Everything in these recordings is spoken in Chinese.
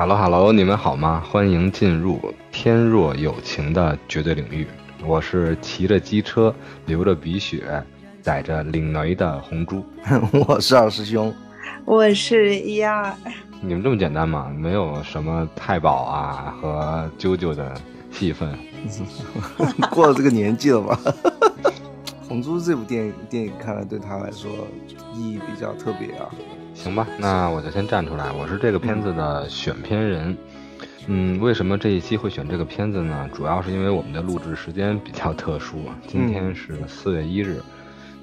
Hello Hello，你们好吗？欢迎进入天若有情的绝对领域。我是骑着机车、流着鼻血、载着领雷的红猪。我是二师兄，我是一二。你们这么简单吗？没有什么太保啊和啾啾的戏份？过了这个年纪了吧？红猪这部电影电影看来对他来说意义比较特别啊。行吧，那我就先站出来，我是这个片子的选片人。嗯，为什么这一期会选这个片子呢？主要是因为我们的录制时间比较特殊，今天是四月一日。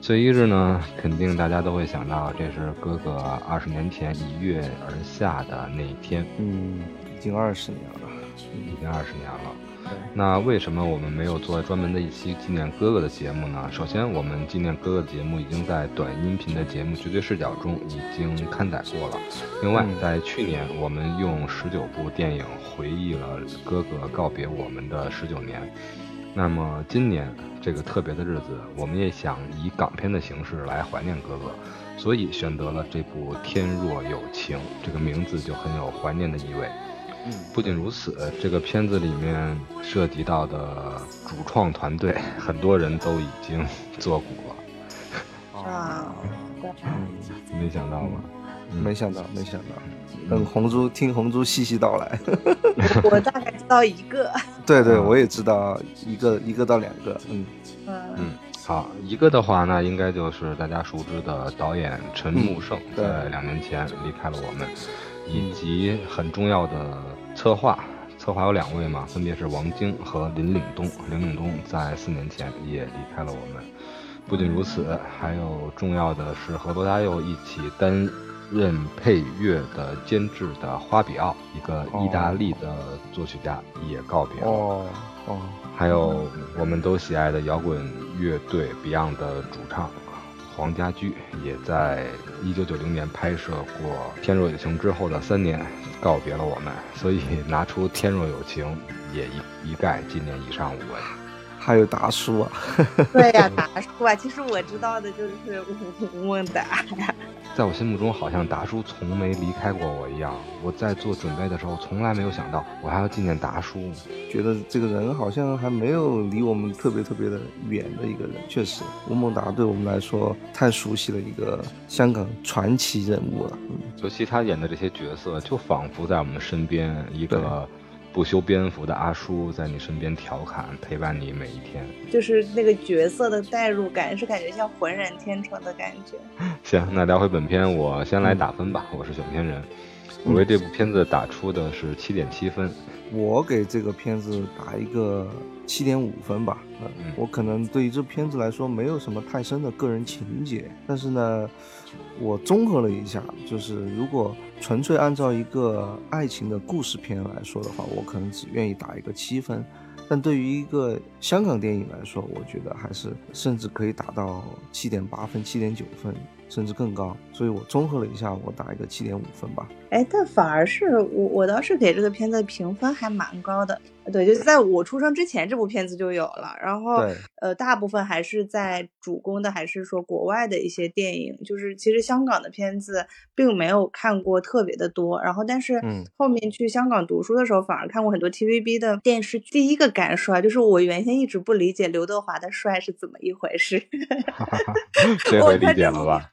四月一日呢，肯定大家都会想到，这是哥哥二十年前一跃而下的那一天。嗯，已经二十年了，已经二十年了。那为什么我们没有做专门的一期纪念哥哥的节目呢？首先，我们纪念哥哥的节目已经在短音频的节目《绝对视角》中已经刊载过了。另外，在去年，我们用十九部电影回忆了哥哥告别我们的十九年。那么，今年这个特别的日子，我们也想以港片的形式来怀念哥哥，所以选择了这部《天若有情》，这个名字就很有怀念的意味。不仅如此，这个片子里面涉及到的主创团队，很多人都已经做古了。啊，嗯，没想到吧？没想到，没想到。等红猪听红猪细细道来。我大概知道一个。对对，我也知道一个一个到两个。嗯嗯，好，一个的话，那应该就是大家熟知的导演陈木胜，在两年前离开了我们。以及很重要的策划，策划有两位嘛，分别是王晶和林岭东。林岭东在四年前也离开了我们。不仅如此，还有重要的是和罗大佑一起担任配乐的监制的花比奥，一个意大利的作曲家也告别了。哦哦，还有我们都喜爱的摇滚乐队 Beyond 的主唱。黄家驹也在一九九零年拍摄过《天若有情》之后的三年告别了我们，所以拿出《天若有情》也一一概纪念以上五位。还有达叔啊，对呀，达叔啊，其实我知道的就是吴孟达呀。在我心目中，好像达叔从没离开过我一样。我在做准备的时候，从来没有想到我还要纪念达叔。觉得这个人好像还没有离我们特别特别的远的一个人。确实，吴孟达对我们来说太熟悉了，一个香港传奇人物了。嗯，尤其他演的这些角色，就仿佛在我们身边一个。不修边幅的阿叔在你身边调侃，陪伴你每一天，就是那个角色的代入感，是感觉像浑然天成的感觉。行，那聊回本片，我先来打分吧。我是选片人，我为这部片子打出的是七点七分。我给这个片子打一个七点五分吧。嗯，我可能对于这片子来说没有什么太深的个人情节，但是呢，我综合了一下，就是如果纯粹按照一个爱情的故事片来说的话，我可能只愿意打一个七分。但对于一个香港电影来说，我觉得还是甚至可以打到七点八分、七点九分。甚至更高，所以我综合了一下，我打一个七点五分吧。哎，但反而是我，我倒是给这个片子评分还蛮高的。对，就是在我出生之前，这部片子就有了。然后，呃，大部分还是在主攻的，还是说国外的一些电影。就是其实香港的片子并没有看过特别的多。然后，但是后面去香港读书的时候，反而看过很多 TVB 的电视剧。第一个感受啊，就是我原先一直不理解刘德华的帅是怎么一回事。这回理解了吧？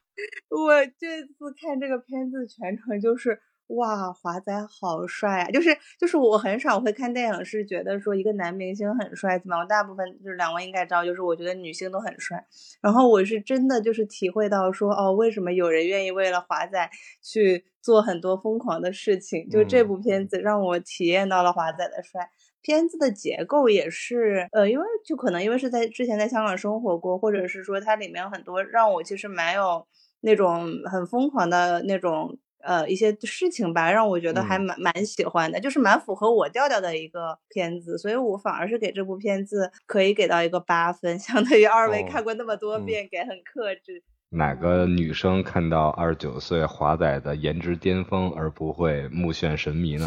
我这次看这个片子，全程就是哇，华仔好帅啊！就是就是我很少会看电影是觉得说一个男明星很帅怎么样，我大部分就是两位应该知道，就是我觉得女性都很帅。然后我是真的就是体会到说哦，为什么有人愿意为了华仔去做很多疯狂的事情？就这部片子让我体验到了华仔的帅。片子的结构也是呃，因为就可能因为是在之前在香港生活过，或者是说它里面很多让我其实蛮有。那种很疯狂的那种呃一些事情吧，让我觉得还蛮蛮喜欢的，就是蛮符合我调调的一个片子，所以我反而是给这部片子可以给到一个八分，相当于二位看过那么多遍，给很克制。哪个女生看到二十九岁华仔的颜值巅峰而不会目眩神迷呢？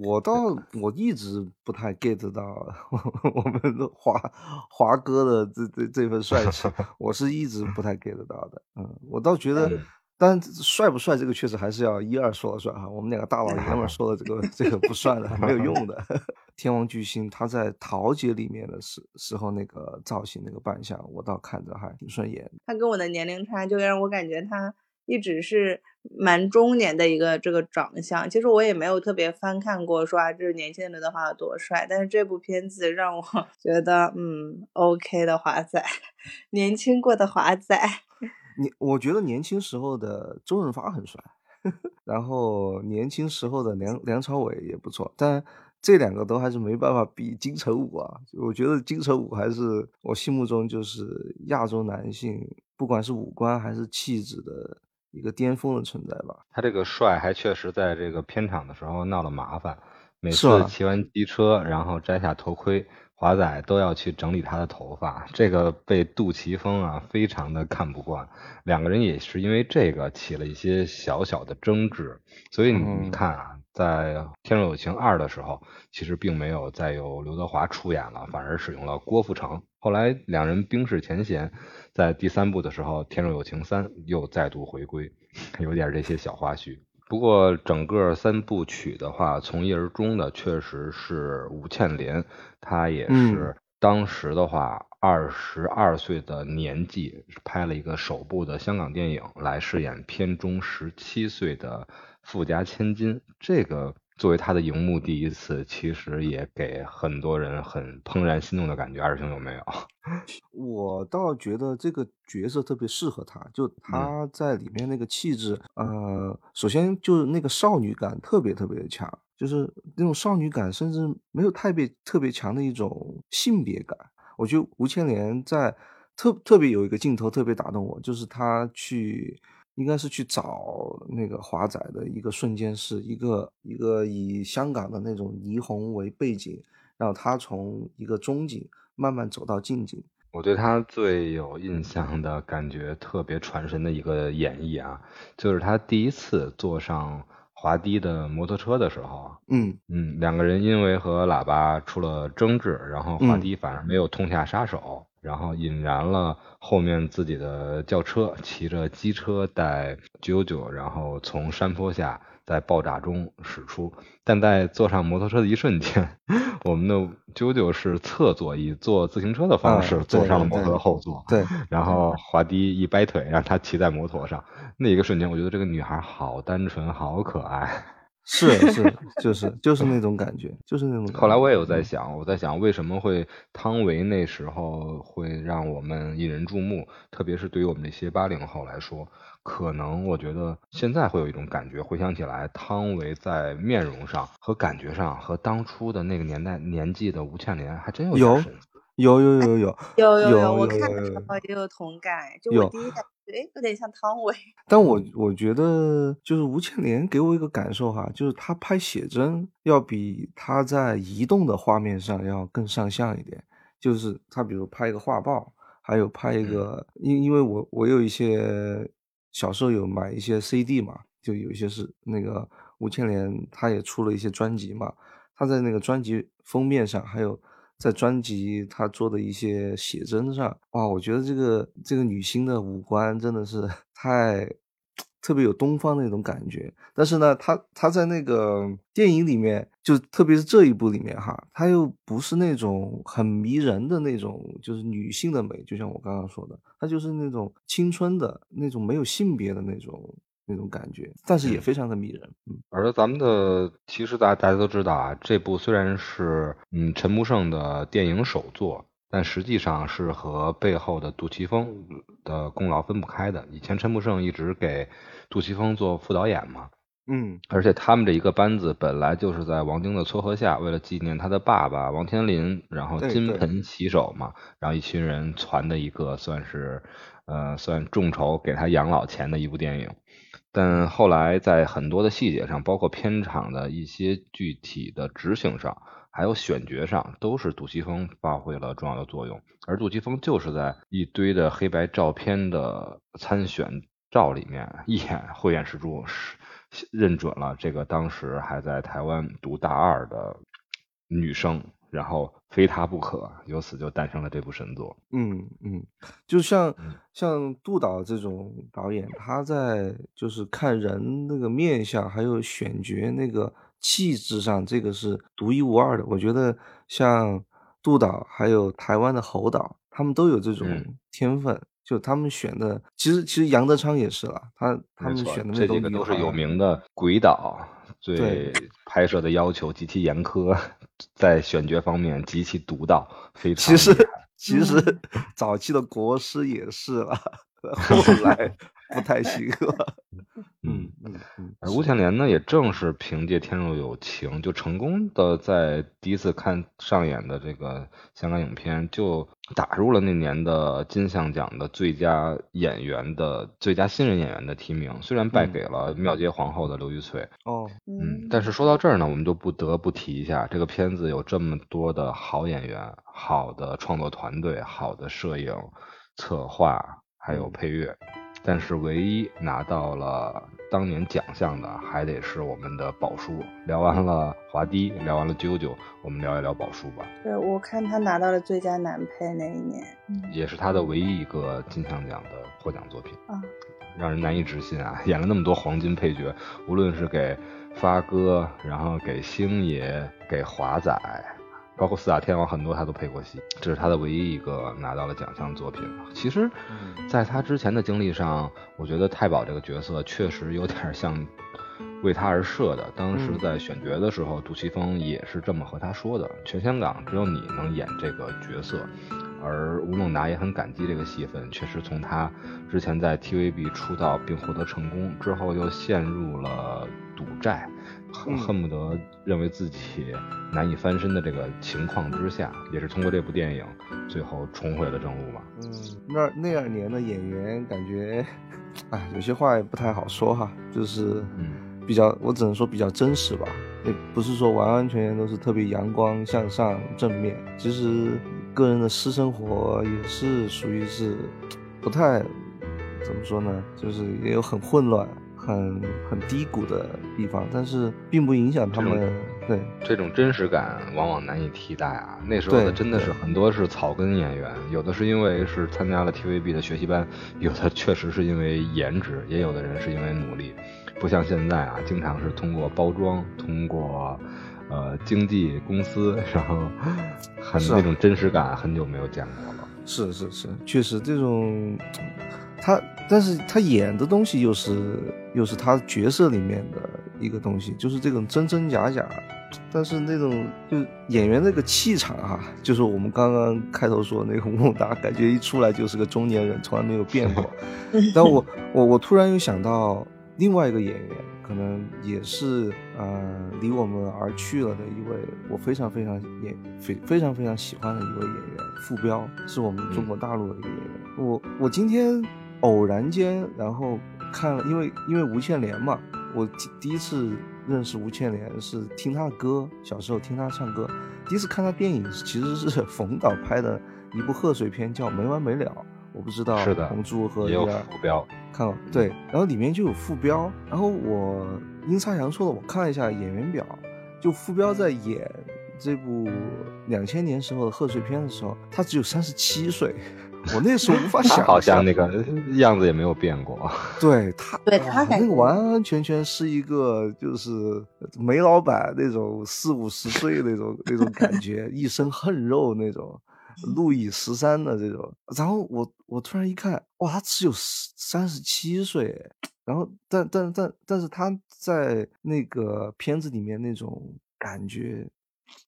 我倒 我一直不太 get 到 我们的华华哥的这这这份帅气，我是一直不太 get 到的。嗯，我倒觉得但帅不帅这个确实还是要一二说了算哈。我们两个大老爷们说的这个这个不算的，没有用的。天王巨星他在桃姐里面的时时候那个造型那个扮相，我倒看着还挺顺眼。他跟我的年龄差，就让我感觉他。一直是蛮中年的一个这个长相，其实我也没有特别翻看过，说啊，这是年轻人的刘德华有多帅。但是这部片子让我 觉得，嗯，OK 的华仔，年轻过的华仔。你我觉得年轻时候的周润发很帅，然后年轻时候的梁梁朝伟也不错，但这两个都还是没办法比金城武啊。我觉得金城武还是我心目中就是亚洲男性，不管是五官还是气质的。一个巅峰的存在吧。他这个帅还确实在这个片场的时候闹了麻烦，每次骑完机车，然后摘下头盔，华仔都要去整理他的头发，这个被杜琪峰啊非常的看不惯，两个人也是因为这个起了一些小小的争执。所以你看啊，在《天若有情二》的时候，其实并没有再有刘德华出演了，反而使用了郭富城。后来两人冰释前嫌。在第三部的时候，《天若有情三》又再度回归，有点这些小花絮。不过整个三部曲的话，从一而终的确实是吴倩莲，她也是当时的话二十二岁的年纪，拍了一个首部的香港电影来饰演片中十七岁的富家千金，这个。作为他的荧幕第一次，其实也给很多人很怦然心动的感觉。二师兄有没有？我倒觉得这个角色特别适合他，就他在里面那个气质，呃，首先就是那个少女感特别特别的强，就是那种少女感，甚至没有太别特别强的一种性别感。我觉得吴千莲在特特别有一个镜头特别打动我，就是他去。应该是去找那个华仔的一个瞬间，是一个一个以香港的那种霓虹为背景，然后他从一个中景慢慢走到近景。我对他最有印象的感觉特别传神的一个演绎啊，就是他第一次坐上华迪的摩托车的时候，嗯嗯，两个人因为和喇叭出了争执，然后华迪反而没有痛下杀手。然后引燃了后面自己的轿车，骑着机车带九九，然后从山坡下在爆炸中驶出。但在坐上摩托车的一瞬间，我们的九九是侧坐，以坐自行车的方式坐上了摩托的后座。对，然后华迪一掰腿，让他骑在摩托上。那一个瞬间，我觉得这个女孩好单纯，好可爱。是是，就是就是那种感觉，就是那种感觉。后来我也有在想，我在想为什么会汤唯那时候会让我们引人注目，特别是对于我们这些八零后来说，可能我觉得现在会有一种感觉，回想起来，汤唯在面容上和感觉上和当初的那个年代年纪的吴倩莲还真有有有有有有有有有，我看的时候也有同感，就我第一感觉。哎，有点像汤唯，但我我觉得就是吴倩莲给我一个感受哈，就是她拍写真要比她在移动的画面上要更上相一点。就是她比如拍一个画报，还有拍一个，因因为我我有一些小时候有买一些 CD 嘛，就有一些是那个吴倩莲，她也出了一些专辑嘛，她在那个专辑封面上还有。在专辑他做的一些写真上，哇，我觉得这个这个女星的五官真的是 太特别有东方那种感觉。但是呢，她她在那个电影里面，就特别是这一部里面哈，她又不是那种很迷人的那种，就是女性的美，就像我刚刚说的，她就是那种青春的那种没有性别的那种。那种感觉，但是也非常的迷人。嗯，而咱们的其实大大家都知道啊，这部虽然是嗯陈木胜的电影首作，但实际上是和背后的杜琪峰的功劳分不开的。以前陈木胜一直给杜琪峰做副导演嘛，嗯，而且他们这一个班子本来就是在王晶的撮合下，为了纪念他的爸爸王天林，然后金盆洗手嘛，然后一群人攒的一个算是呃算众筹给他养老钱的一部电影。但后来在很多的细节上，包括片场的一些具体的执行上，还有选角上，都是杜琪峰发挥了重要的作用。而杜琪峰就是在一堆的黑白照片的参选照里面一眼慧眼识珠，是认准了这个当时还在台湾读大二的女生。然后非他不可，由此就诞生了这部神作。嗯嗯，就像像杜导这种导演，他在就是看人那个面相，还有选角那个气质上，这个是独一无二的。我觉得像杜导还有台湾的侯导，他们都有这种天分。就他们选的，其实其实杨德昌也是了，他他们选的这几个都是有名的鬼导，对拍摄的要求极其严苛，在选角方面极其独到，非常。其实其实早期的国师也是了，后 来不太行了。嗯嗯嗯，而吴倩莲呢，也正是凭借《天若有情》，就成功的在第一次看上演的这个香港影片，就打入了那年的金像奖的最佳演员的最佳新人演员的提名。虽然败给了庙街皇后的刘玉翠。哦，嗯，但是说到这儿呢，我们就不得不提一下，这个片子有这么多的好演员、好的创作团队、好的摄影、策划，还有配乐。但是唯一拿到了当年奖项的，还得是我们的宝叔。聊完了华低，聊完了啾啾，我们聊一聊宝叔吧。对，我看他拿到了最佳男配那一年，也是他的唯一一个金像奖的获奖作品啊，让人难以置信啊！演了那么多黄金配角，无论是给发哥，然后给星爷，给华仔。包括四大天王很多他都配过戏，这是他的唯一一个拿到了奖项作品。其实，在他之前的经历上，我觉得太保这个角色确实有点像为他而设的。当时在选角的时候，杜琪峰也是这么和他说的：全香港只有你能演这个角色。而吴孟达也很感激这个戏份，确实从他之前在 TVB 出道并获得成功之后，又陷入了赌债。恨恨不得认为自己难以翻身的这个情况之下，也是通过这部电影最后重回了正路嘛。嗯，那那二年的演员感觉，哎，有些话也不太好说哈，就是比较，我只能说比较真实吧，也不是说完完全全都是特别阳光向上正面。其实个人的私生活也是属于是不太怎么说呢，就是也有很混乱。很很低谷的地方，但是并不影响他们。对这种真实感，往往难以替代啊。那时候的真的是很多是草根演员，有的是因为是参加了 TVB 的学习班，有的 确实是因为颜值，也有的人是因为努力。不像现在啊，经常是通过包装，通过呃经纪公司，然后很那种真实感很久没有见过了。是是是，确实这种。他，但是他演的东西又是又是他角色里面的一个东西，就是这种真真假假，但是那种就演员那个气场哈，就是我们刚刚开头说那个吴孟达，感觉一出来就是个中年人，从来没有变过。但我我我突然又想到另外一个演员，可能也是呃离我们而去了的一位，我非常非常演非非常非常喜欢的一位演员，傅彪，是我们中国大陆的一个演员。我我今天。偶然间，然后看了，因为因为吴倩莲嘛，我第一次认识吴倩莲是听她的歌，小时候听她唱歌。第一次看她电影其实是冯导拍的一部贺岁片，叫《没完没了》，我不知道。是的。红猪和有副标。看了对，然后里面就有副标，然后我阴差阳错的我看了一下演员表，就副标在演这部两千年时候的贺岁片的时候，他只有三十七岁。我那时候无法 想，好像那个 样子也没有变过。对他，对他那个完完全全是一个就是煤老板那种四五十岁那种那种感觉，一身横肉那种，路易十三的这种。然后我我突然一看，哇，他只有三十七岁，然后但但但但是他在那个片子里面那种感觉。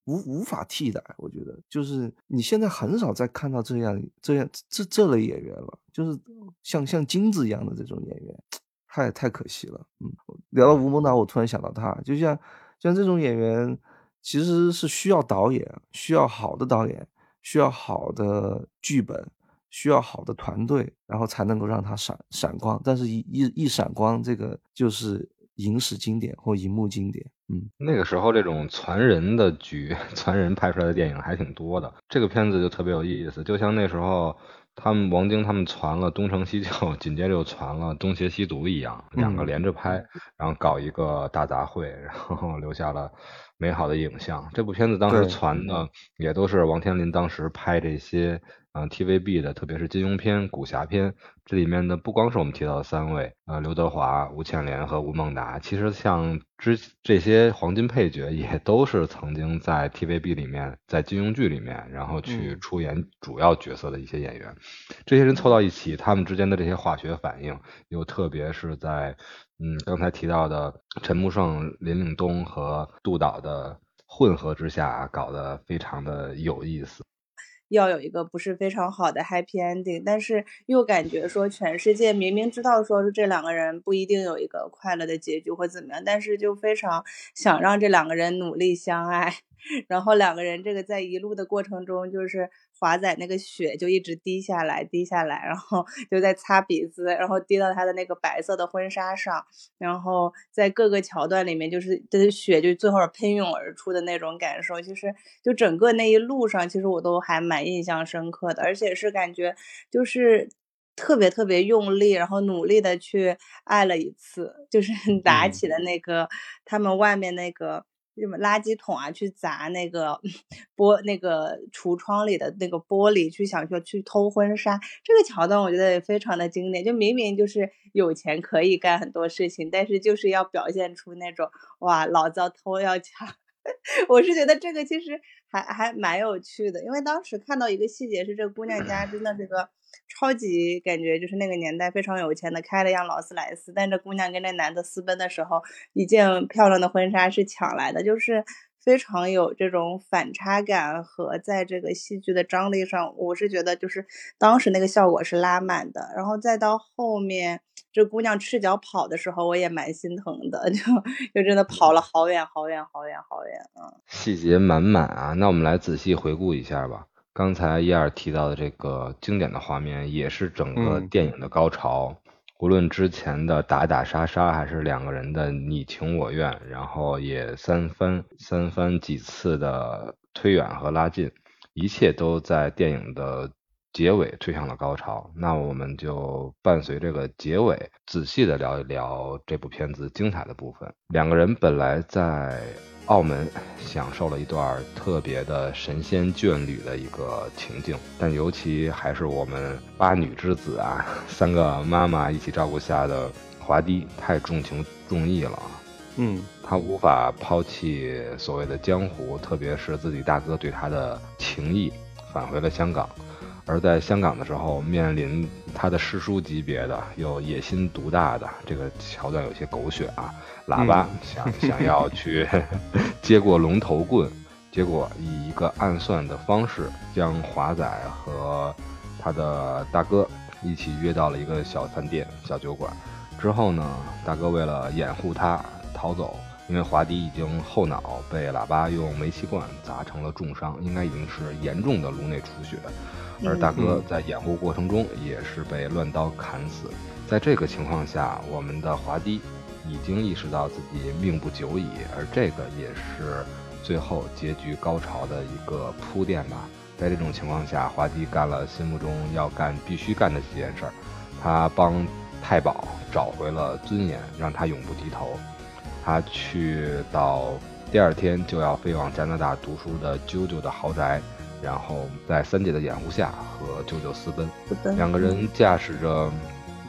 无无法替代，我觉得就是你现在很少再看到这样这样这这类演员了，就是像像金子一样的这种演员，太太可惜了。嗯，聊到吴孟达，我突然想到他，就像像这种演员，其实是需要导演，需要好的导演，需要好的剧本，需要好的团队，然后才能够让他闪闪光。但是，一一一闪光，这个就是影史经典或荧幕经典。嗯，那个时候这种传人的剧、传人拍出来的电影还挺多的。这个片子就特别有意思，就像那时候他们王晶他们传了东成西就，紧接着又传了东邪西毒一样，两个连着拍，然后搞一个大杂烩，然后留下了美好的影像。这部片子当时传的也都是王天林当时拍这些。嗯，TVB 的，特别是金庸片、武侠片，这里面的不光是我们提到的三位，呃，刘德华、吴倩莲和吴孟达，其实像之这些黄金配角，也都是曾经在 TVB 里面，在金庸剧里面，然后去出演主要角色的一些演员。这些人凑到一起，他们之间的这些化学反应，又特别是在嗯刚才提到的陈木胜、林岭东和杜导的混合之下，搞得非常的有意思。要有一个不是非常好的 happy ending，但是又感觉说全世界明明知道说是这两个人不一定有一个快乐的结局或怎么样，但是就非常想让这两个人努力相爱。然后两个人这个在一路的过程中，就是华仔那个血就一直滴下来，滴下来，然后 就在擦鼻子，然后滴到他的那个白色的婚纱上，然后在各个桥段里面，就是的血就最后喷涌而出的那种感受，其实就整个那一路上，其实我都还蛮印象深刻的，而且是感觉就是特别特别用力，然后努力的去爱了一次，就是 打起的那个他们外面那个。什么垃圾桶啊，去砸那个玻那个橱窗里的那个玻璃，去想说去偷婚纱，这个桥段我觉得也非常的经典。就明明就是有钱可以干很多事情，但是就是要表现出那种哇，老子偷要抢。我是觉得这个其实还还蛮有趣的，因为当时看到一个细节是，这姑娘家真的是个。超级感觉就是那个年代非常有钱的，开了辆劳斯莱斯。但这姑娘跟那男的私奔的时候，一件漂亮的婚纱是抢来的，就是非常有这种反差感和在这个戏剧的张力上，我是觉得就是当时那个效果是拉满的。然后再到后面这姑娘赤脚跑的时候，我也蛮心疼的，就就真的跑了好远好远好远好远啊！细节满满啊！那我们来仔细回顾一下吧。刚才伊尔提到的这个经典的画面，也是整个电影的高潮。无论之前的打打杀杀，还是两个人的你情我愿，然后也三番三番几次的推远和拉近，一切都在电影的结尾推向了高潮。那我们就伴随这个结尾，仔细的聊一聊这部片子精彩的部分。两个人本来在。澳门享受了一段特别的神仙眷侣的一个情境，但尤其还是我们八女之子啊，三个妈妈一起照顾下的华帝太重情重义了嗯，他无法抛弃所谓的江湖，特别是自己大哥对他的情谊，返回了香港。而在香港的时候，面临他的师叔级别的有野心独大的这个桥段有些狗血啊，喇叭想想要去 接过龙头棍，结果以一个暗算的方式将华仔和他的大哥一起约到了一个小饭店、小酒馆。之后呢，大哥为了掩护他逃走，因为华迪已经后脑被喇叭用煤气罐砸成了重伤，应该已经是严重的颅内出血。而大哥在掩护过程中也是被乱刀砍死。在这个情况下，我们的华迪已经意识到自己命不久矣，而这个也是最后结局高潮的一个铺垫吧。在这种情况下，华迪干了心目中要干、必须干的几件事儿。他帮太保找回了尊严，让他永不低头。他去到第二天就要飞往加拿大读书的啾啾的豪宅。然后在三姐的掩护下和舅舅私奔，两个人驾驶着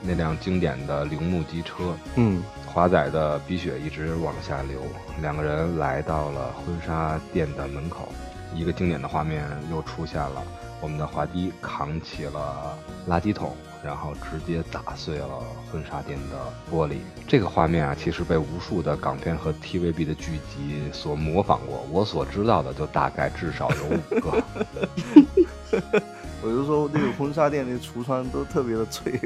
那辆经典的铃木机车，嗯，华仔的鼻血一直往下流。两个人来到了婚纱店的门口，一个经典的画面又出现了。我们的滑梯扛起了垃圾桶，然后直接打碎了婚纱店的玻璃。这个画面啊，其实被无数的港片和 TVB 的剧集所模仿过。我所知道的，就大概至少有五个。我就说那个婚纱店那橱窗都特别的脆，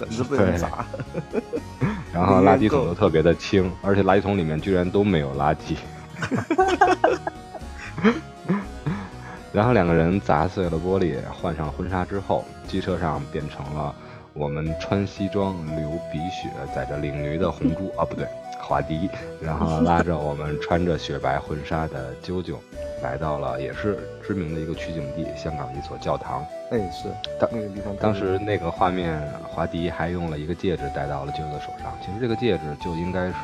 等着被人砸。然后垃圾桶都 特别的轻，而且垃圾桶里面居然都没有垃圾。然后两个人砸碎了玻璃，换上婚纱之后，机车上变成了我们穿西装、流鼻血、载着领驴的红猪啊，不对，华迪，然后拉着我们穿着雪白婚纱的啾啾，来到了也是知名的一个取景地——香港一所教堂。哎，是当那个地方。当时那个画面，华迪还用了一个戒指戴到了啾啾的手上。其实这个戒指就应该是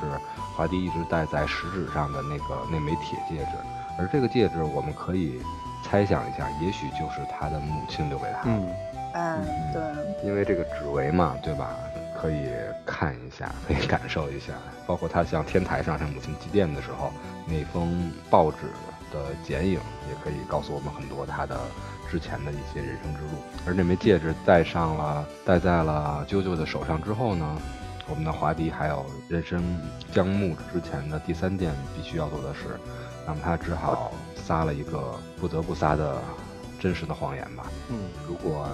华迪一直戴在食指上的那个那枚铁戒指，而这个戒指我们可以猜想一下，也许就是他的母亲留给他。嗯，嗯，对，因为这个纸围嘛，对吧？可以看一下，可以感受一下，包括他向天台上向母亲祭奠的时候那封报纸的剪影，也可以告诉我们很多他的之前的一些人生之路。而那枚戒指戴上了，戴在了啾啾的手上之后呢，我们的华迪还有人生将暮之前的第三件必须要做的事，那么他只好撒了一个不得不撒的真实的谎言吧。嗯，如果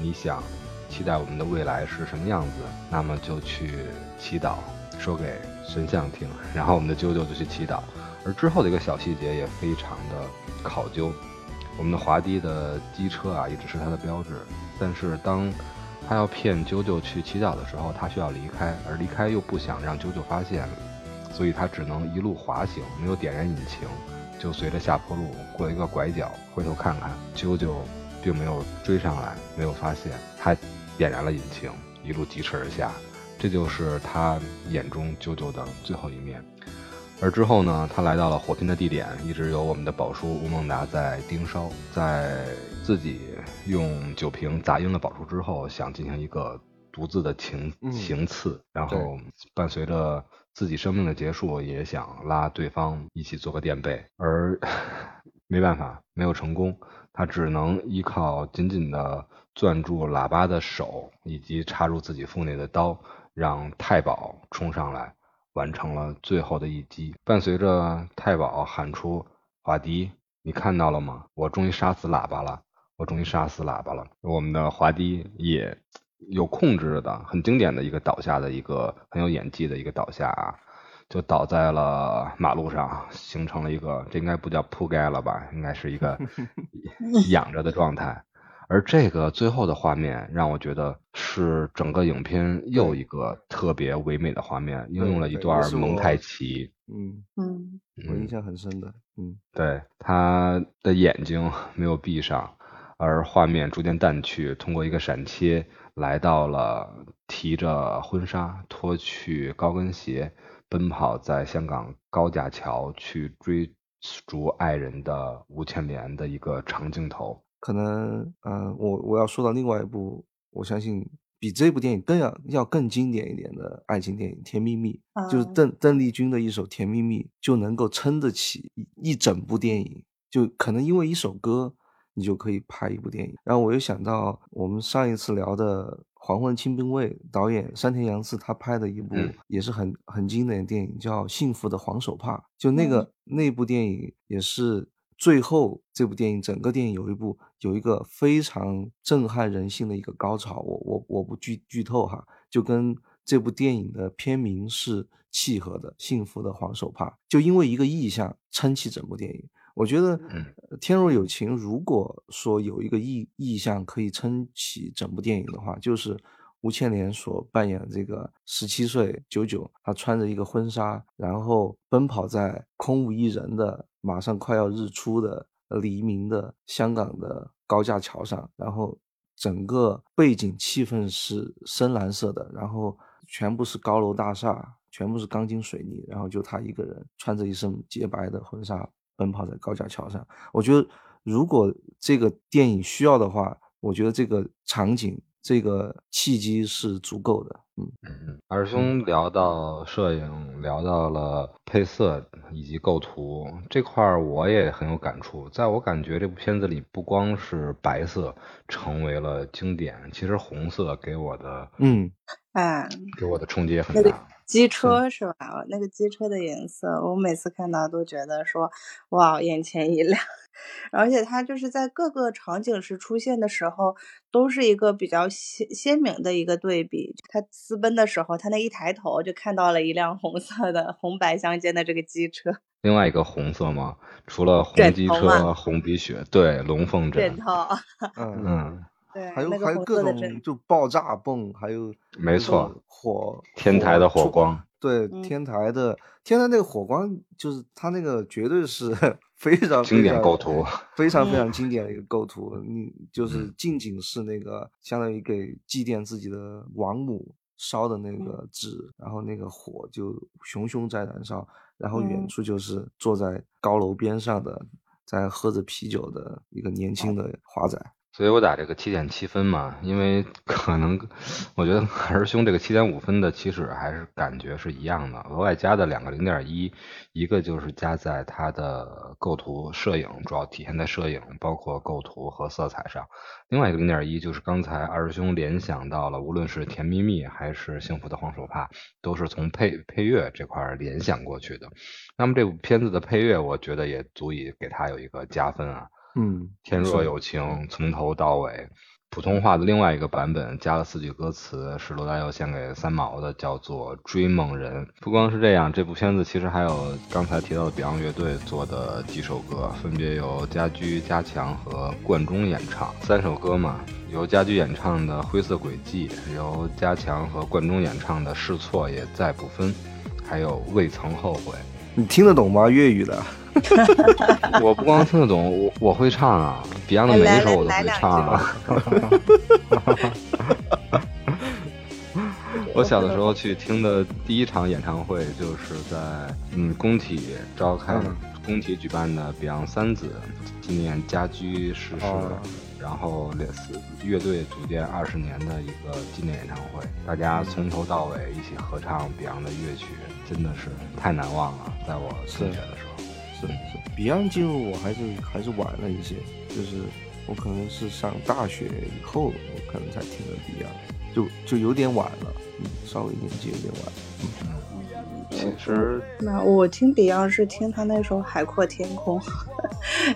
你想。期待我们的未来是什么样子，那么就去祈祷，说给神像听，然后我们的啾啾就去祈祷。而之后的一个小细节也非常的考究，我们的华帝的机车啊，一直是它的标志，但是当他要骗啾啾去祈祷的时候，他需要离开，而离开又不想让啾啾发现，所以他只能一路滑行，没有点燃引擎，就随着下坡路过一个拐角，回头看看啾啾。并没有追上来，没有发现他点燃了引擎，一路疾驰而下。这就是他眼中啾啾的最后一面。而之后呢，他来到了火拼的地点，一直有我们的宝叔吴孟达在盯梢。在自己用酒瓶砸晕了宝叔之后，想进行一个独自的情行刺，然后伴随着自己生命的结束，也想拉对方一起做个垫背，而 没办法，没有成功。他只能依靠紧紧地攥住喇叭的手，以及插入自己腹内的刀，让太保冲上来，完成了最后的一击。伴随着太保喊出：“华迪，你看到了吗？我终于杀死喇叭了！我终于杀死喇叭了！”我们的华迪也有控制的，很经典的一个倒下的一个很有演技的一个倒下啊。就倒在了马路上，形成了一个，这应该不叫铺盖了吧？应该是一个 仰着的状态。而这个最后的画面，让我觉得是整个影片又一个特别唯美的画面，应用了一段蒙太奇。嗯嗯，我印象很深的。嗯，对，他的眼睛没有闭上，而画面逐渐淡去，通过一个闪切，来到了提着婚纱、脱去高跟鞋。奔跑在香港高架桥去追逐爱人的吴倩莲的一个长镜头，可能，嗯，我我要说到另外一部，我相信比这部电影更要要更经典一点的爱情电影《甜蜜蜜》，就是邓邓丽君的一首《甜蜜蜜》就能够撑得起一整部电影，就可能因为一首歌，你就可以拍一部电影。然后我又想到我们上一次聊的。《黄昏清兵卫》导演山田洋次他拍的一部也是很很经典的电影，叫《幸福的黄手帕》。就那个那部电影也是最后这部电影整个电影有一部有一个非常震撼人心的一个高潮。我我我不剧剧透哈，就跟这部电影的片名是契合的，《幸福的黄手帕》。就因为一个意象撑起整部电影。我觉得，天若有情，如果说有一个意意象可以撑起整部电影的话，就是吴倩莲所扮演的这个十七岁九九，她穿着一个婚纱，然后奔跑在空无一人的、马上快要日出的黎明的香港的高架桥上，然后整个背景气氛是深蓝色的，然后全部是高楼大厦，全部是钢筋水泥，然后就她一个人穿着一身洁白的婚纱。奔跑在高架桥上，我觉得如果这个电影需要的话，我觉得这个场景、这个契机是足够的。嗯嗯，二兄聊到摄影，聊到了配色以及构图这块儿，我也很有感触。在我感觉这部片子里，不光是白色成为了经典，其实红色给我的，嗯，哎，给我的冲击也很大。机车是吧？那个机车的颜色，我每次看到都觉得说，哇，眼前一亮。而且它就是在各个场景时出现的时候，都是一个比较鲜鲜明的一个对比。他私奔的时候，他那一抬头就看到了一辆红色的、红白相间的这个机车。另外一个红色吗？除了红机车、红鼻血，对，龙凤枕。枕头。嗯嗯。还有还有各种就爆炸泵，还有没错火天台的火光，对天台的天台那个火光，就是它那个绝对是 非常经典构图，非常非常经典的一个构图。你就是近景是那个相当于给祭奠自己的王母烧的那个纸，然后那个火就熊熊在燃烧，然后远处就是坐在高楼边上的，在喝着啤酒的一个年轻的华仔。所以我打这个七点七分嘛，因为可能我觉得二师兄这个七点五分的起始还是感觉是一样的，额外加的两个零点一，一个就是加在它的构图、摄影，主要体现在摄影，包括构图和色彩上；另外一个零点一就是刚才二师兄联想到了，无论是甜蜜蜜还是幸福的黄手帕，都是从配配乐这块联想过去的。那么这部片子的配乐，我觉得也足以给它有一个加分啊。嗯，天若有情，从头到尾，普通话的另外一个版本加了四句歌词，是罗大佑献给三毛的，叫做《追梦人》。不光是这样，这部片子其实还有刚才提到的 Beyond 乐队做的几首歌，分别由家驹、加强和冠中演唱。三首歌嘛，由家驹演唱的《灰色轨迹》，由加强和冠中演唱的《试错也再不分》，还有《未曾后悔》。你听得懂吗？粤语的？我不光听得懂，我我会唱啊！Beyond 的每一首我都会唱啊。我小的时候去听的第一场演唱会，就是在嗯工体召开，工体举办的 Beyond 三子纪念家居逝世，然后乐乐队组建二十年的一个纪念演唱会，大家从头到尾一起合唱 Beyond 的乐曲，真的是太难忘了，在我中学的时候。是是，Beyond 进入我还是还是晚了一些，就是我可能是上大学以后，我可能才听的 Beyond，就就有点晚了，嗯，稍微年纪有点晚，嗯。其实，那我听 Beyond 是听他那首《海阔天空》，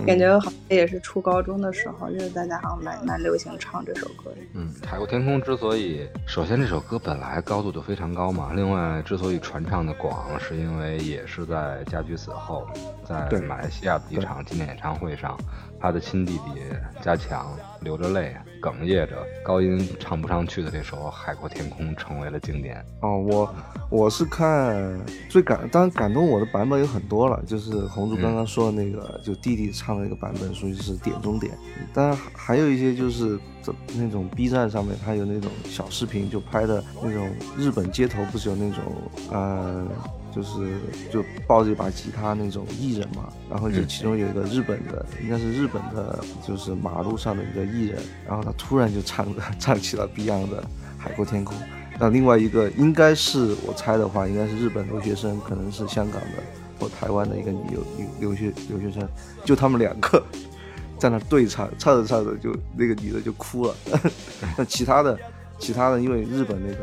感觉好像也是初高中的时候，就是大家好像蛮蛮流行唱这首歌的。嗯，《海阔天空》之所以，首先这首歌本来高度就非常高嘛，另外之所以传唱的广，是因为也是在家驹死后，在马来西亚的一场纪念演唱会上。他的亲弟弟加强流着泪，哽咽着，高音唱不上去的这首《海阔天空》成为了经典。哦，我我是看最感，当然感动我的版本有很多了，就是红珠刚刚说的那个，就弟弟唱的那个版本，属于是点中点。当然还有一些就是这那种 B 站上面，它有那种小视频，就拍的那种日本街头，不是有那种呃。就是就抱着一把吉他那种艺人嘛，然后就其中有一个日本的，应该是日本的，就是马路上的一个艺人，然后他突然就唱 唱起了 Beyond 的《海阔天空》。那另外一个应该是我猜的话，应该是日本留学生，可能是香港的或台湾的一个留留留学留学生，就他们两个 在那对唱，唱着唱着就那个女的就哭了。那其他的其他的，因为日本那个。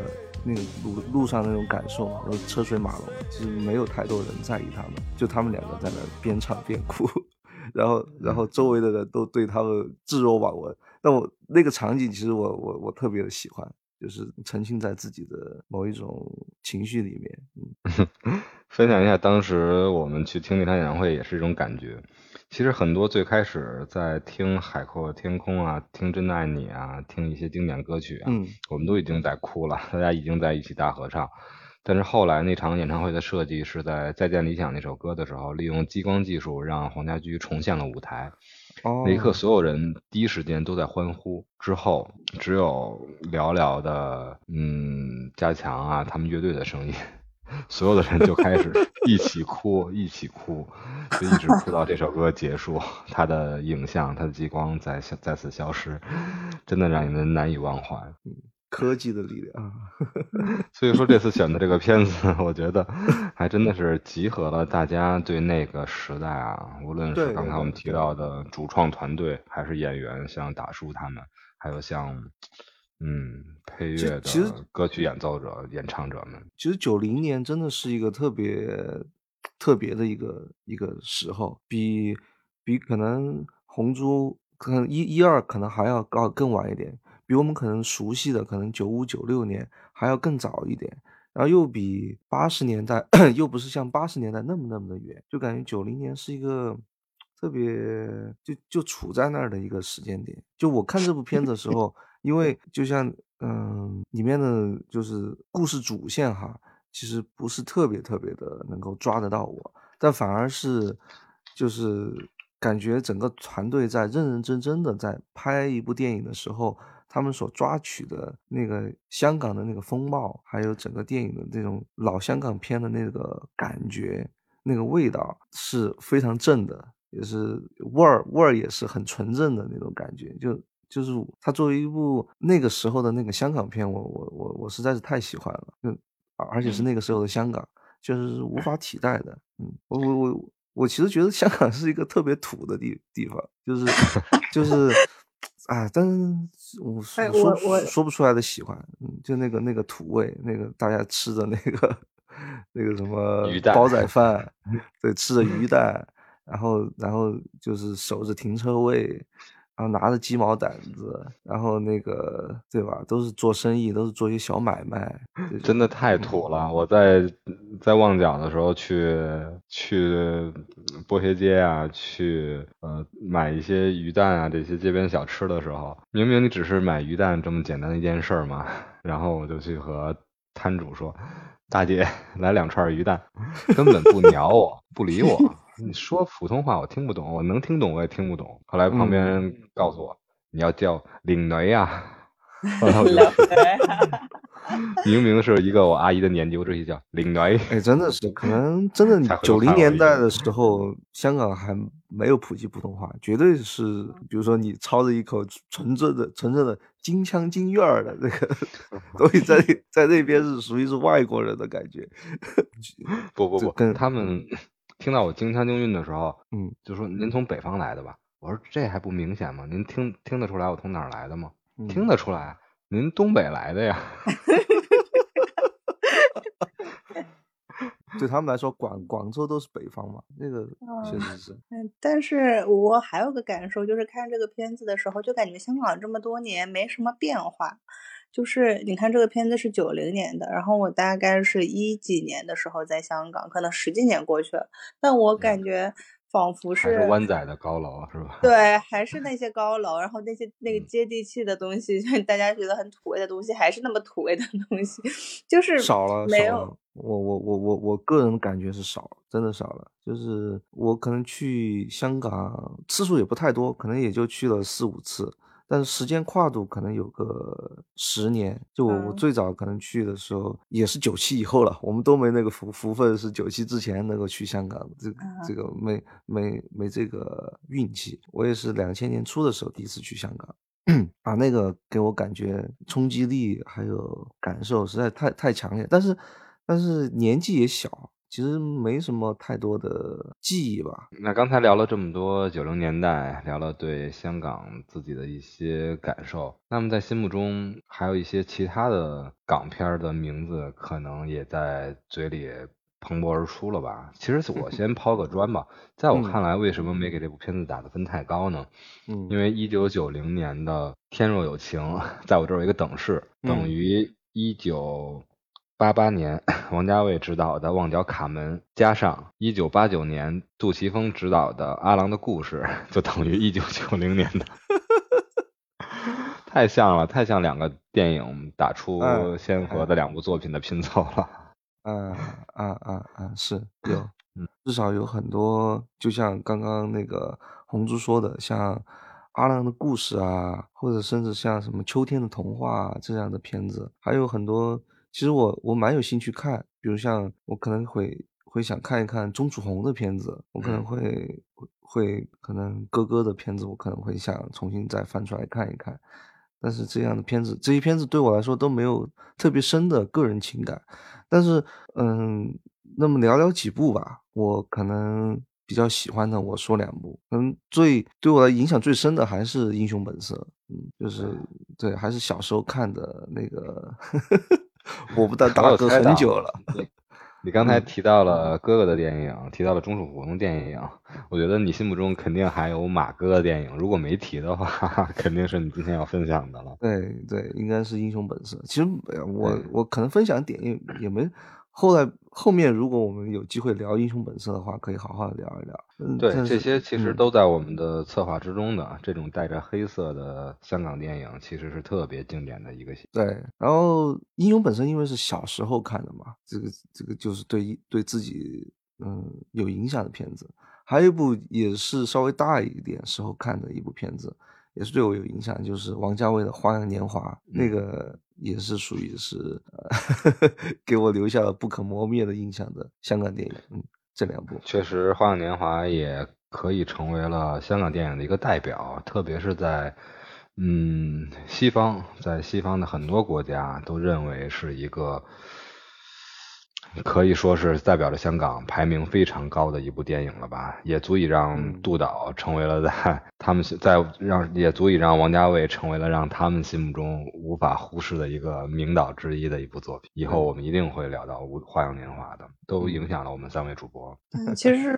那个路路上那种感受嘛，然后车水马龙，其实没有太多人在意他们，就他们两个在那边唱边哭，然后然后周围的人都对他们置若罔闻。但我那个场景其实我我我特别的喜欢，就是沉浸在自己的某一种情绪里面。嗯，分享一下当时我们去听那场演唱会也是一种感觉。其实很多最开始在听《海阔天空》啊，听《真的爱你》啊，听一些经典歌曲啊，嗯，我们都已经在哭了，大家已经在一起大合唱。但是后来那场演唱会的设计是在《再见理想》那首歌的时候，利用激光技术让黄家驹重现了舞台。哦，那一刻所有人第一时间都在欢呼。之后只有寥寥的嗯加强啊，他们乐队的声音。所有的人就开始一起哭，一起哭，就一直哭到这首歌结束。他的影像，他的激光再再次消失，真的让人难以忘怀。嗯，科技的力量。所以说这次选的这个片子，我觉得还真的是集合了大家对那个时代啊，无论是刚才我们提到的主创团队，还是演员，像达叔他们，还有像。嗯，配乐的歌曲演奏者、演唱者们，其实九零年真的是一个特别特别的一个一个时候，比比可能红猪可能一一二可能还要高更晚一点，比我们可能熟悉的可能九五九六年还要更早一点，然后又比八十年代 又不是像八十年代那么那么的远，就感觉九零年是一个特别就就处在那儿的一个时间点。就我看这部片子的时 候。因为就像嗯，里面的就是故事主线哈，其实不是特别特别的能够抓得到我，但反而是就是感觉整个团队在认认真真的在拍一部电影的时候，他们所抓取的那个香港的那个风貌，还有整个电影的那种老香港片的那个感觉、那个味道是非常正的，也是味儿味儿也是很纯正的那种感觉，就。就是它作为一部那个时候的那个香港片，我我我我实在是太喜欢了，嗯，而且是那个时候的香港，就是无法 替代的，嗯，我我我我其实觉得香港是一个特别土的地地方，就是就 是，哎，但是我说说说不出来的喜欢，嗯，就那个那个土味，那个大家吃的那个 那个什么煲仔饭，对，吃着鱼蛋，然后然后就是守着停车位。然后拿着鸡毛掸子，然后那个对吧，都是做生意，都是做一些小买卖，真的太土了。我在在旺角的时候去去波鞋街啊，去呃买一些鱼蛋啊这些街边小吃的时候，明明你只是买鱼蛋这么简单的一件事嘛，然后我就去和摊主说：“大姐，来两串鱼蛋。”根本不鸟我，不理我。你说普通话我听不懂，我能听懂我也听不懂。后来旁边告诉我，你要叫领雷呀。明明是一个我阿姨的年纪，我这一叫领雷。哎，真的是，可能真的 九零年代的时候，香港还没有普及普通话，绝对是，比如说你操着一口纯正的、纯正的京腔京韵儿的那个，所以在在那边是属于是外国人的感觉。不不不，跟他们。听到我京腔京韵的时候，嗯，就说您从北方来的吧？我说这还不明显吗？您听听得出来我从哪儿来的吗？听得出来，您东北来的呀。对他们来说，广广州都是北方嘛，那个确实是。嗯，但是我还有个感受，就是看这个片子的时候，就感觉香港这么多年没什么变化。就是你看这个片子是九零年的，然后我大概是一几年的时候在香港，可能十几年过去了，但我感觉仿佛是湾仔的高楼是吧？对，还是那些高楼，然后那些那个接地气的东西，就 大家觉得很土味的东西，还是那么土味的东西，就是少了，没有。我我我我我个人感觉是少了，真的少了。就是我可能去香港次数也不太多，可能也就去了四五次。但是时间跨度可能有个十年，就我我最早可能去的时候也是九七以后了，我们都没那个福福分是九七之前能够去香港，这这个没没没这个运气。我也是两千年初的时候第一次去香港，啊，那个给我感觉冲击力还有感受实在太太强烈，但是但是年纪也小。其实没什么太多的记忆吧。那刚才聊了这么多九零年代，聊了对香港自己的一些感受。那么在心目中还有一些其他的港片的名字，可能也在嘴里蓬勃而出了吧？其实我先抛个砖吧。在我看来，为什么没给这部片子打的分太高呢？嗯，因为一九九零年的《天若有情》在我这儿有一个等式，等于一九。八八年，王家卫执导的《旺角卡门》，加上一九八九年杜琪峰执导的《阿郎的故事》，就等于一九九零年的，太像了，太像两个电影打出先河的两部作品的拼凑了。嗯嗯嗯嗯，是有，至少有很多，就像刚刚那个红珠说的，像《阿郎的故事》啊，或者甚至像什么《秋天的童话》这样的片子，还有很多。其实我我蛮有兴趣看，比如像我可能会会想看一看钟楚红的片子，我可能会会可能哥哥的片子，我可能会想重新再翻出来看一看。但是这样的片子，这些片子对我来说都没有特别深的个人情感。但是嗯，那么寥寥几部吧，我可能比较喜欢的，我说两部，嗯，最对我的影响最深的还是《英雄本色》，嗯，就是对，还是小时候看的那个。我不当大哥很久了。你刚才提到了哥哥的电影，提到了钟楚红的电影，我觉得你心目中肯定还有马哥的电影。如果没提的话，肯定是你今天要分享的了。对对，应该是《英雄本色》。其实我我可能分享点也也没后来后面如果我们有机会聊《英雄本色》的话，可以好好的聊一聊。嗯，对，这些其实都在我们的策划之中的。这种带着黑色的香港电影，其实是特别经典的一个。对，然后《英雄本色》因为是小时候看的嘛，这个这个就是对对自己嗯有影响的片子。还有一部也是稍微大一点时候看的一部片子，也是对我有影响，就是王家卫的《花样年华》，那个也是属于是 给我留下了不可磨灭的印象的香港电影。嗯，这两部确实，《花样年华》也可以成为了香港电影的一个代表，特别是在嗯西方，在西方的很多国家都认为是一个。可以说是代表着香港排名非常高的一部电影了吧，也足以让杜导成为了在他们在让也足以让王家卫成为了让他们心目中无法忽视的一个名导之一的一部作品。以后我们一定会聊到《花样年华》的，都影响了我们三位主播。嗯，其实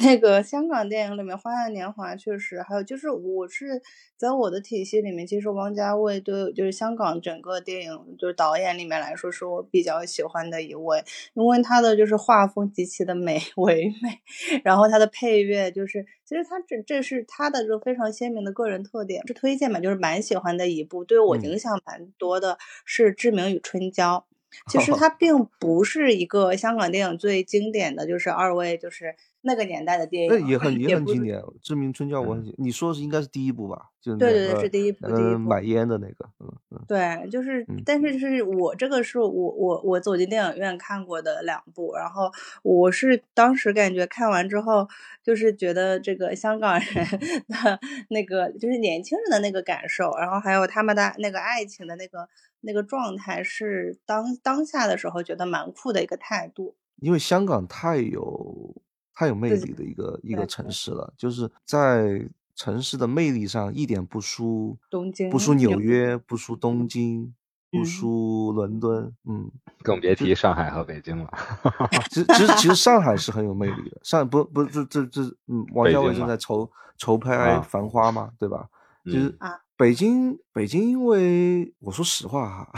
那个香港电影里面《花样年华》确实，还有就是我是在我的体系里面，其实王家卫对就是香港整个电影就是导演里面来说，是我比较喜欢的一位。因为他的就是画风极其的美唯美，然后他的配乐就是，其实他这这是他的这个非常鲜明的个人特点。是推荐嘛，就是蛮喜欢的一部，对我影响蛮多的是《志明与春娇》。其实它并不是一个香港电影最经典的就是二位就是。那个年代的电影，那也很也很经典，《志明春娇》我很，你说是应该是第一部吧？就对对对，是第一部，第一部买烟的那个，嗯嗯，对，就是，但是是我这个是我我我走进电影院看过的两部，然后我是当时感觉看完之后，就是觉得这个香港人的那个就是年轻人的那个感受，然后还有他们的那个爱情的那个那个状态，是当当下的时候觉得蛮酷的一个态度，因为香港太有。太有魅力的一个一个城。市了，就是在城市的魅力上一点不输东京，不输纽约，不输东。京，不输伦敦，嗯，更别提上海和北京了。其实其实其实上海是很有魅力。的，上不不这这这嗯，王家卫正在筹筹拍《繁花》嘛，对吧？其实北京北京，因为我说实话哈，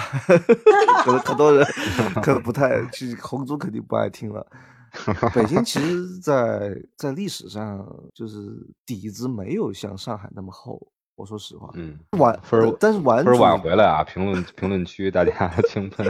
可能很多人 可能不太，其实红猪肯定不爱听了。北京其 实，在在历史上就是底子没有像上海那么厚。我说实话，嗯，晚分但是晚分晚回来啊！评论评论区大家轻 喷，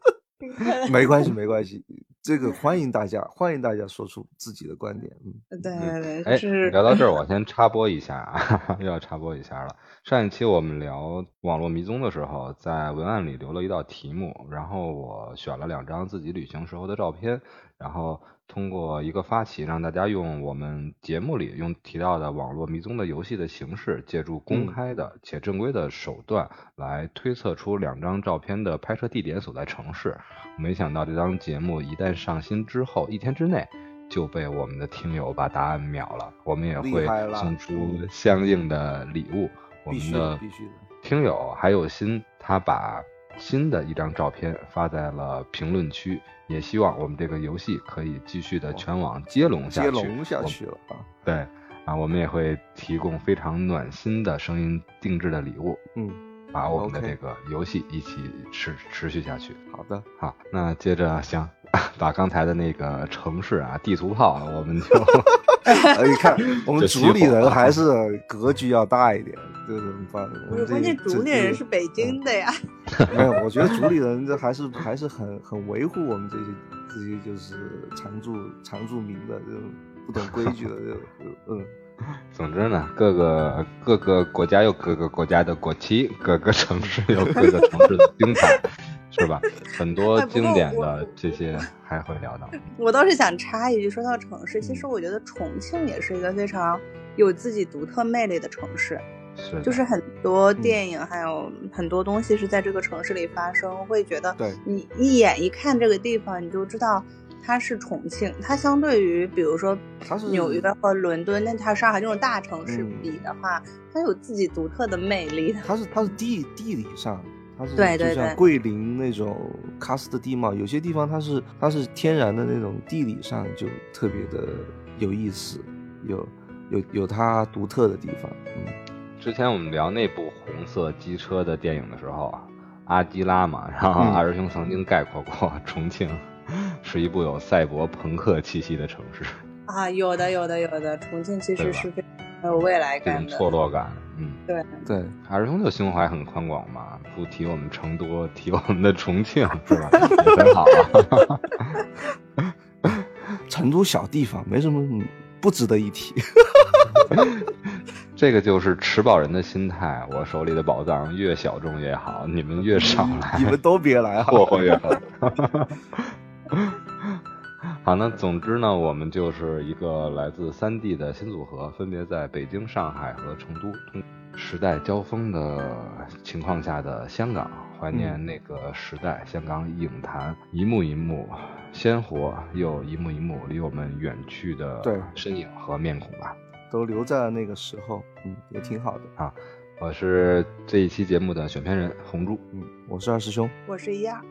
没关系没关系，这个欢迎大家欢迎大家说出自己的观点。嗯，对对对，哎，聊到这儿，我先插播一下啊，又要插播一下了。上一期我们聊网络迷踪的时候，在文案里留了一道题目，然后我选了两张自己旅行时候的照片。然后通过一个发起，让大家用我们节目里用提到的网络迷踪的游戏的形式，借助公开的且正规的手段来推测出两张照片的拍摄地点所在城市。没想到这档节目一旦上新之后，一天之内就被我们的听友把答案秒了。我们也会送出相应的礼物。我们的听友还有心，他把。新的一张照片发在了评论区，也希望我们这个游戏可以继续的全网接龙下去。接龙下去了啊！对啊，我们也会提供非常暖心的声音定制的礼物。嗯，把我们的这个游戏一起持持续下去。好的，好，那接着行，把刚才的那个城市啊地图炮，我们就。你看，我们主理人还是格局要大一点，这怎么办？关键主理人是北京的呀。没有，我觉得主理人这还是还是很很维护我们这些这些就是常住常住民的这种不懂规矩的这种嗯。总之呢，各个各个国家有各个国家的国旗，各个城市有各个城市的精彩。是吧？很 多经典的这些还会聊到。我倒是想插一句，说到城市，其实我觉得重庆也是一个非常有自己独特魅力的城市。是，就是很多电影还有很多东西是在这个城市里发生，会觉得你一眼一看这个地方，你就知道它是重庆。它相对于比如说纽约和伦敦，那它上海这种大城市比的话，它有自己独特的魅力。它是它是地地理上。它是就像桂林那种喀斯特地貌，有些地方它是它是天然的那种地理上就特别的有意思，有有有它独特的地方。嗯，之前我们聊那部红色机车的电影的时候啊，阿基拉嘛，然后二师兄曾经概括过重庆，是一部有赛博朋克气息的城市。啊，有的有的有的，重庆其实是非常有未来感的，错落感，嗯，对对，儿童的胸怀很宽广嘛，不提我们成都，提我们的重庆是吧？也很好啊，成都小地方没什么不值得一提。这个就是持宝人的心态，我手里的宝藏越小众越好，你们越少来，你们都别来，霍霍越好。好，那总之呢，我们就是一个来自三地的新组合，分别在北京、上海和成都，时代交锋的情况下的香港，怀念那个时代，香港影坛一幕一幕鲜活又一幕一幕离我们远去的身影和面孔吧。都留在了那个时候，嗯，也挺好的啊。我是这一期节目的选片人红珠，嗯，我是二师兄，我是一二。